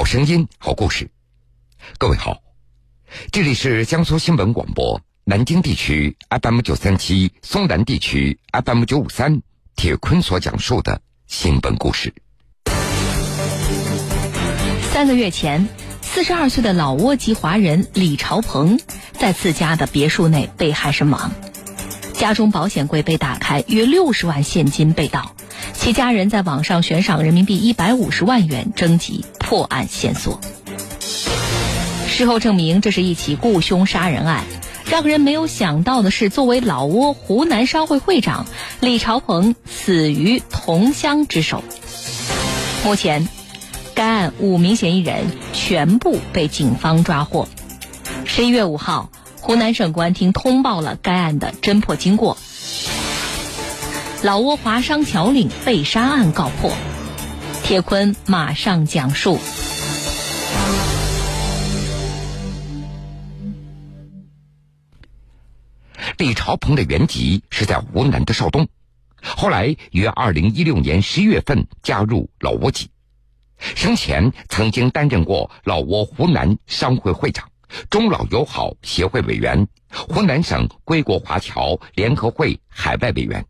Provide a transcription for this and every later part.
好声音，好故事。各位好，这里是江苏新闻广播南京地区 FM 九三七，松南地区 FM 九五三。铁坤所讲述的新闻故事。三个月前，四十二岁的老挝籍华人李朝鹏在自家的别墅内被害身亡，家中保险柜被打开，约六十万现金被盗。其家人在网上悬赏人民币一百五十万元征集破案线索。事后证明，这是一起雇凶杀人案。让人没有想到的是，作为老挝湖南商会会长，李朝鹏死于同乡之手。目前，该案五名嫌疑人全部被警方抓获。十一月五号，湖南省公安厅通报了该案的侦破经过。老挝华商侨领被杀案告破，铁坤马上讲述。李朝鹏的原籍是在湖南的邵东，后来于二零一六年十一月份加入老挝籍，生前曾经担任过老挝湖南商会会长、中老友好协会委员、湖南省归国华侨联合会海外委员。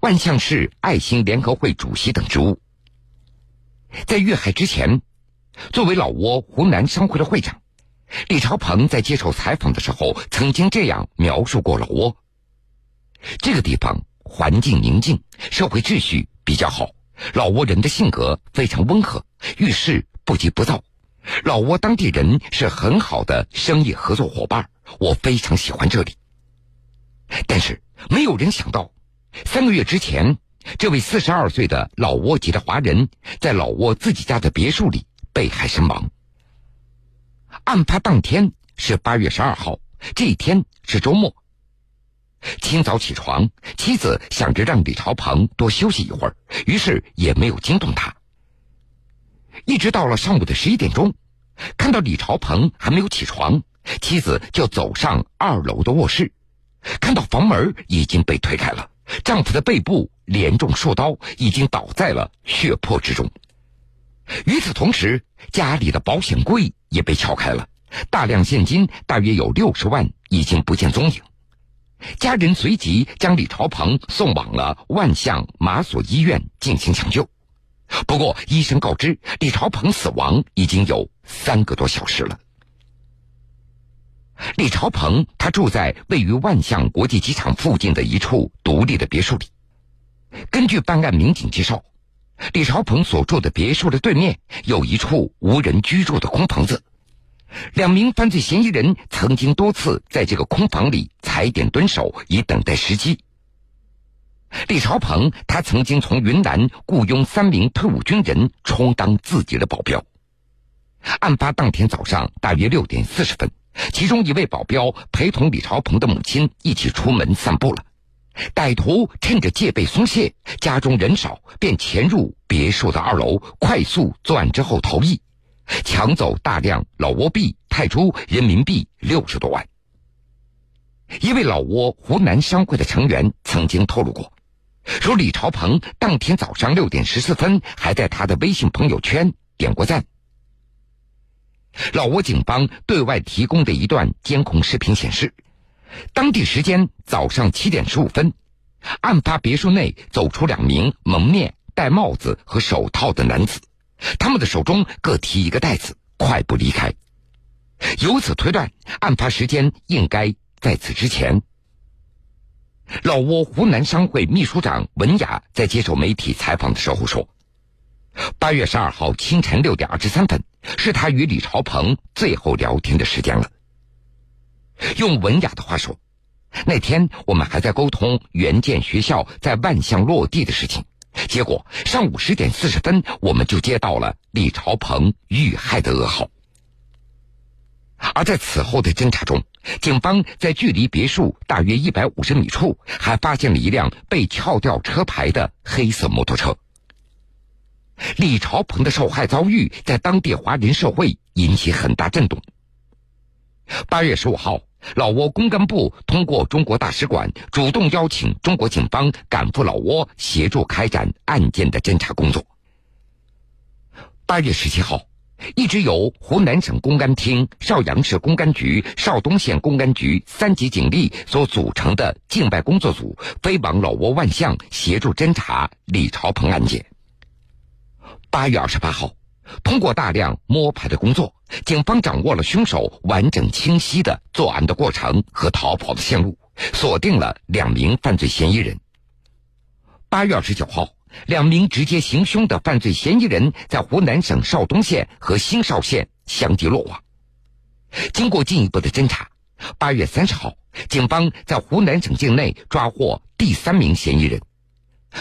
万象市爱心联合会主席等职务。在遇害之前，作为老挝湖南商会的会长，李朝鹏在接受采访的时候曾经这样描述过老挝：这个地方环境宁静，社会秩序比较好，老挝人的性格非常温和，遇事不急不躁。老挝当地人是很好的生意合作伙伴，我非常喜欢这里。但是没有人想到。三个月之前，这位四十二岁的老挝籍的华人，在老挝自己家的别墅里被害身亡。案发当天是八月十二号，这一天是周末。清早起床，妻子想着让李朝鹏多休息一会儿，于是也没有惊动他。一直到了上午的十一点钟，看到李朝鹏还没有起床，妻子就走上二楼的卧室，看到房门已经被推开了。丈夫的背部连中数刀，已经倒在了血泊之中。与此同时，家里的保险柜也被撬开了，大量现金大约有六十万已经不见踪影。家人随即将李朝鹏送往了万象马所医院进行抢救，不过医生告知李朝鹏死亡已经有三个多小时了。李朝鹏，他住在位于万象国际机场附近的一处独立的别墅里。根据办案民警介绍，李朝鹏所住的别墅的对面有一处无人居住的空房子。两名犯罪嫌疑人曾经多次在这个空房里踩点蹲守，以等待时机。李朝鹏，他曾经从云南雇佣三名退伍军人充当自己的保镖。案发当天早上大约六点四十分。其中一位保镖陪同李朝鹏的母亲一起出门散步了。歹徒趁着戒备松懈，家中人少，便潜入别墅的二楼，快速作案之后逃逸，抢走大量老挝币、泰铢、人民币六十多万。一位老挝湖南商会的成员曾经透露过，说李朝鹏当天早上六点十四分还在他的微信朋友圈点过赞。老挝警方对外提供的一段监控视频显示，当地时间早上七点十五分，案发别墅内走出两名蒙面、戴帽子和手套的男子，他们的手中各提一个袋子，快步离开。由此推断，案发时间应该在此之前。老挝湖南商会秘书长文雅在接受媒体采访的时候说。八月十二号清晨六点二十三分，是他与李朝鹏最后聊天的时间了。用文雅的话说，那天我们还在沟通援建学校在万象落地的事情，结果上午十点四十分，我们就接到了李朝鹏遇害的噩耗。而在此后的侦查中，警方在距离别墅大约一百五十米处，还发现了一辆被撬掉车牌的黑色摩托车。李朝鹏的受害遭遇在当地华人社会引起很大震动。八月十五号，老挝公干部通过中国大使馆主动邀请中国警方赶赴老挝协助开展案件的侦查工作。八月十七号，一直由湖南省公安厅、邵阳市公安局、邵东县公安局三级警力所组成的境外工作组飞往老挝万象协助侦查李朝鹏案件。八月二十八号，通过大量摸排的工作，警方掌握了凶手完整清晰的作案的过程和逃跑的线路，锁定了两名犯罪嫌疑人。八月二十九号。两名直接行凶的犯罪嫌疑人在湖南省邵东县和新邵县相继落网。经过进一步的侦查，八月三十号，警方在湖南省境内抓获第三名嫌疑人，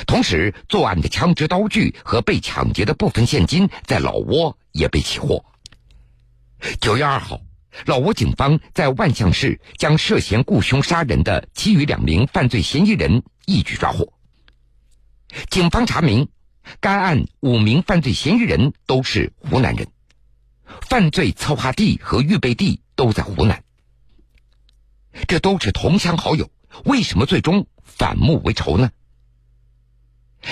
同时作案的枪支、刀具和被抢劫的部分现金在老挝也被起获。九月二号，老挝警方在万象市将涉嫌雇凶杀人的其余两名犯罪嫌疑人一举抓获。警方查明，该案五名犯罪嫌疑人都是湖南人，犯罪策划地和预备地都在湖南。这都是同乡好友，为什么最终反目为仇呢？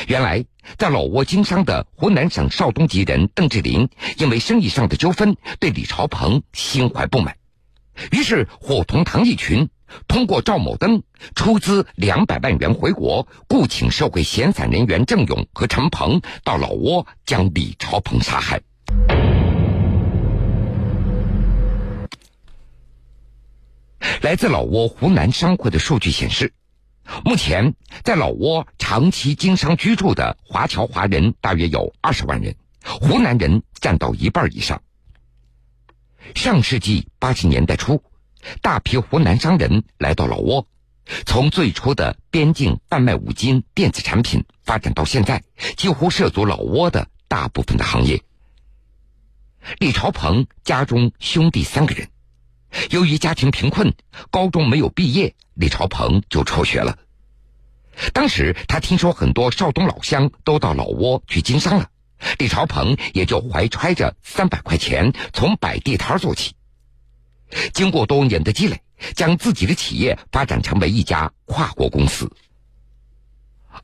原来，在老挝经商的湖南省邵东籍人邓志林，因为生意上的纠纷，对李朝鹏心怀不满，于是伙同唐一群。通过赵某登出资两百万元回国，雇请社会闲散人员郑勇和陈鹏到老挝将李朝鹏杀害。来自老挝湖南商会的数据显示，目前在老挝长期经商居住的华侨华人大约有二十万人，湖南人占到一半以上。上世纪八十年代初。大批湖南商人来到老挝，从最初的边境贩卖五金电子产品，发展到现在几乎涉足老挝的大部分的行业。李朝鹏家中兄弟三个人，由于家庭贫困，高中没有毕业，李朝鹏就辍学了。当时他听说很多邵东老乡都到老挝去经商了，李朝鹏也就怀揣着三百块钱，从摆地摊做起。经过多年的积累，将自己的企业发展成为一家跨国公司。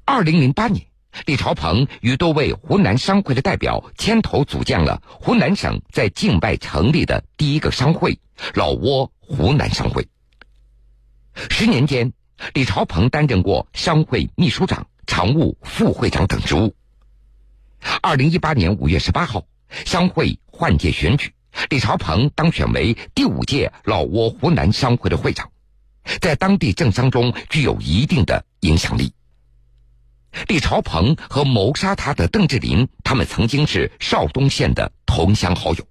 二零零八年，李朝鹏与多位湖南商会的代表牵头组建了湖南省在境外成立的第一个商会——老挝湖南商会。十年间，李朝鹏担任过商会秘书长、常务副会长等职务。二零一八年五月十八号，商会换届选举。李朝鹏当选为第五届老挝湖南商会的会长，在当地政商中具有一定的影响力。李朝鹏和谋杀他的邓志林，他们曾经是邵东县的同乡好友。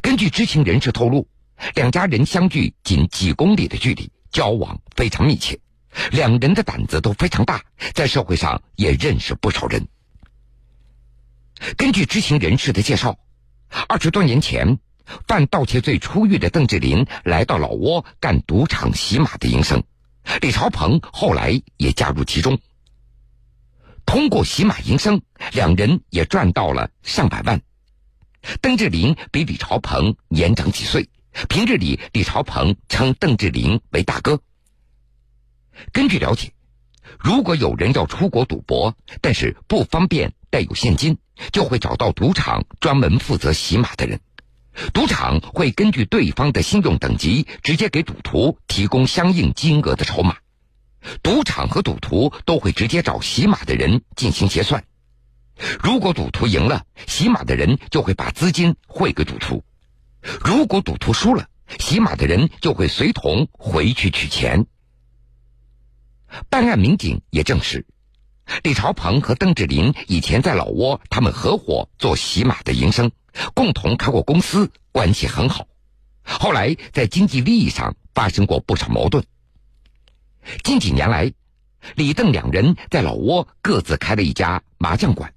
根据知情人士透露，两家人相距仅几公里的距离，交往非常密切，两人的胆子都非常大，在社会上也认识不少人。根据知情人士的介绍。二十多年前，犯盗窃罪出狱的邓志林来到老挝干赌场洗马的营生，李朝鹏后来也加入其中。通过洗马营生，两人也赚到了上百万。邓志林比李朝鹏年长几岁，平日里李朝鹏称邓志林为大哥。根据了解，如果有人要出国赌博，但是不方便。带有现金，就会找到赌场专门负责洗码的人。赌场会根据对方的信用等级，直接给赌徒提供相应金额的筹码。赌场和赌徒都会直接找洗码的人进行结算。如果赌徒赢了，洗码的人就会把资金汇给赌徒；如果赌徒输了，洗码的人就会随同回去取钱。办案民警也证实。李朝鹏和邓志林以前在老挝，他们合伙做洗马的营生，共同开过公司，关系很好。后来在经济利益上发生过不少矛盾。近几年来，李邓两人在老挝各自开了一家麻将馆，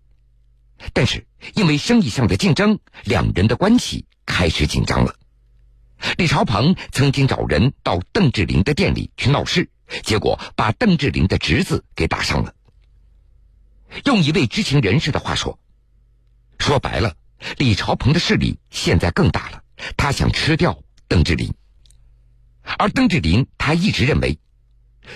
但是因为生意上的竞争，两人的关系开始紧张了。李朝鹏曾经找人到邓志林的店里去闹事，结果把邓志林的侄子给打伤了。用一位知情人士的话说：“说白了，李朝鹏的势力现在更大了，他想吃掉邓志林。而邓志林他一直认为，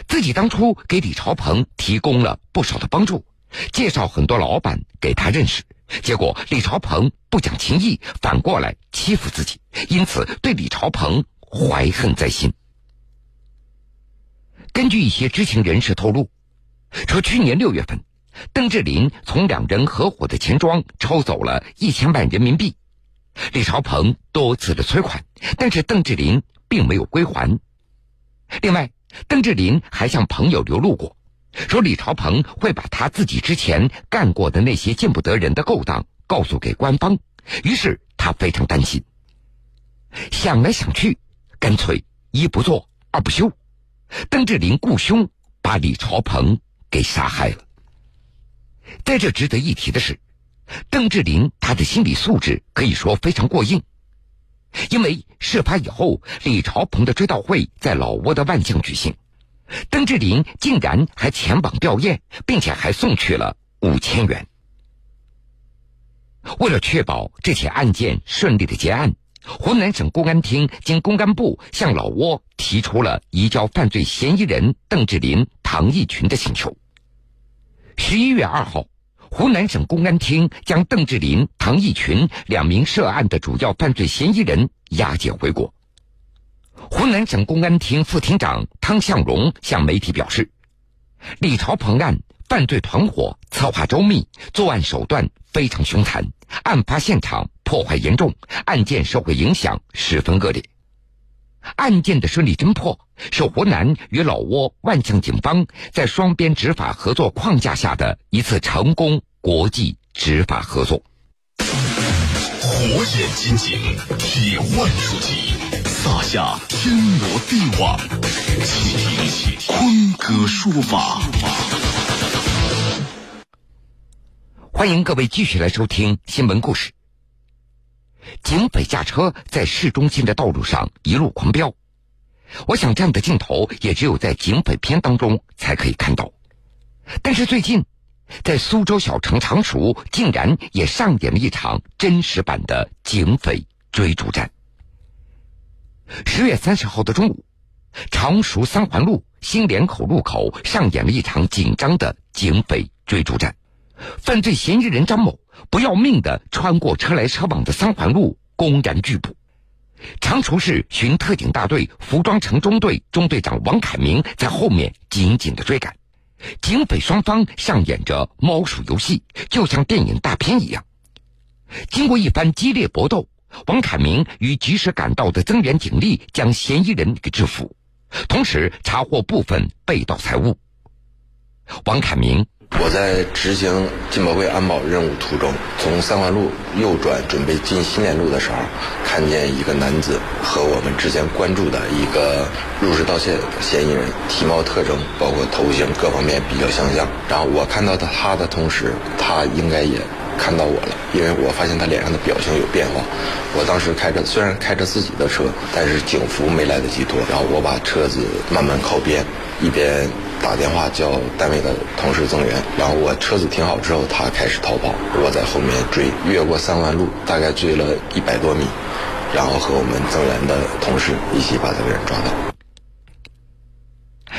自己当初给李朝鹏提供了不少的帮助，介绍很多老板给他认识，结果李朝鹏不讲情义，反过来欺负自己，因此对李朝鹏怀恨在心。根据一些知情人士透露，说去年六月份，邓志林从两人合伙的钱庄抽走了一千万人民币，李朝鹏多次的催款，但是邓志林并没有归还。另外，邓志林还向朋友流露过。说李朝鹏会把他自己之前干过的那些见不得人的勾当告诉给官方，于是他非常担心。想来想去，干脆一不做二不休，邓志林雇凶把李朝鹏给杀害了。在这值得一提的是，邓志林他的心理素质可以说非常过硬，因为事发以后，李朝鹏的追悼会在老挝的万象举行。邓志林竟然还前往吊唁，并且还送去了五千元。为了确保这起案件顺利的结案，湖南省公安厅经公安部向老挝提出了移交犯罪嫌疑人邓志林、唐义群的请求。十一月二号，湖南省公安厅将邓志林、唐义群两名涉案的主要犯罪嫌疑人押解回国。湖南省公安厅副厅长汤向荣向媒体表示，李朝鹏案犯罪团伙策划周密，作案手段非常凶残，案发现场破坏严重，案件社会影响十分恶劣。案件的顺利侦破是湖南与老挝万象警方在双边执法合作框架下的一次成功国际执法合作。火眼金睛，铁腕出击。撒下天罗地网，请听坤哥说法。欢迎各位继续来收听新闻故事。警匪驾车在市中心的道路上一路狂飙，我想这样的镜头也只有在警匪片当中才可以看到。但是最近，在苏州小城常熟，竟然也上演了一场真实版的警匪追逐战。十月三十号的中午，常熟三环路新联口路口上演了一场紧张的警匪追逐战。犯罪嫌疑人张某不要命的穿过车来车往的三环路，公然拒捕。常熟市巡特警大队服装城中队中队长王凯明在后面紧紧的追赶，警匪双方上演着猫鼠游戏，就像电影大片一样。经过一番激烈搏斗。王凯明与及时赶到的增援警力将嫌疑人给制服，同时查获部分被盗财物。王凯明，我在执行金宝贵安保任务途中，从三环路右转准备进新联路的时候，看见一个男子和我们之前关注的一个入室盗窃嫌疑人体貌特征，包括头型各方面比较相像。然后我看到他的同时，他应该也。看到我了，因为我发现他脸上的表情有变化。我当时开着，虽然开着自己的车，但是警服没来得及脱。然后我把车子慢慢靠边，一边打电话叫单位的同事增援。然后我车子停好之后，他开始逃跑，我在后面追，越过三环路，大概追了一百多米，然后和我们增援的同事一起把这个人抓到。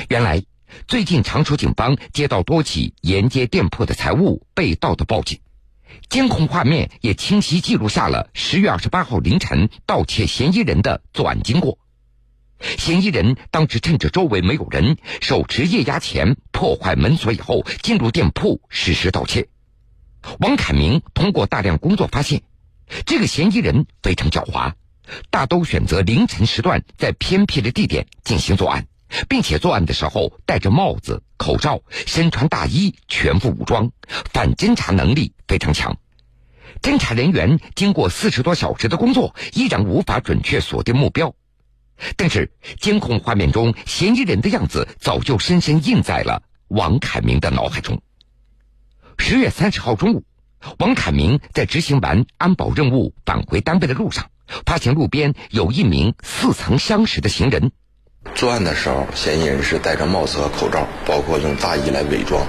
原来，最近常熟警方接到多起沿街店铺的财物被盗的报警。监控画面也清晰记录下了十月二十八号凌晨盗窃嫌疑人的作案经过。嫌疑人当时趁着周围没有人，手持液压钳破坏门锁以后，进入店铺实施盗窃。王凯明通过大量工作发现，这个嫌疑人非常狡猾，大都选择凌晨时段在偏僻的地点进行作案。并且作案的时候戴着帽子、口罩，身穿大衣，全副武装，反侦查能力非常强。侦查人员经过四十多小时的工作，依然无法准确锁定目标。但是监控画面中嫌疑人的样子早就深深印在了王凯明的脑海中。十月三十号中午，王凯明在执行完安保任务返回单位的路上，发现路边有一名似曾相识的行人。作案的时候，嫌疑人是戴着帽子和口罩，包括用大衣来伪装。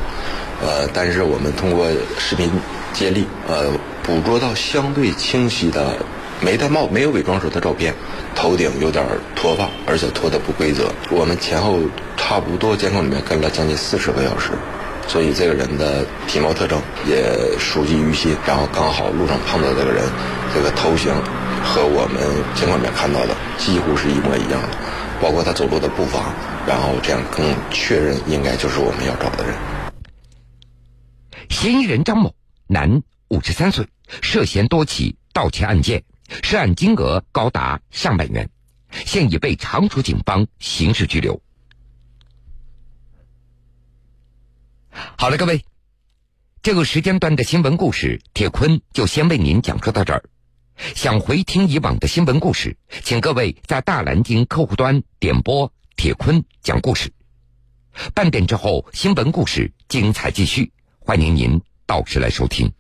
呃，但是我们通过视频接力，呃，捕捉到相对清晰的没戴帽、没有伪装时的照片。头顶有点脱发，而且脱的不规则。我们前后差不多监控里面跟了将近四十个小时，所以这个人的体貌特征也熟记于心。然后刚好路上碰到这个人，这个头型和我们监控里面看到的几乎是一模一样的，包括他走路的步伐，然后这样更确认应该就是我们要找的人。嫌疑人张某，男，五十三岁，涉嫌多起盗窃案件，涉案金额高达上百元，现已被常熟警方刑事拘留。好了，各位，这个时间段的新闻故事，铁坤就先为您讲述到这儿。想回听以往的新闻故事，请各位在大蓝鲸客户端点播“铁坤讲故事”。半点之后，新闻故事精彩继续，欢迎您到时来收听。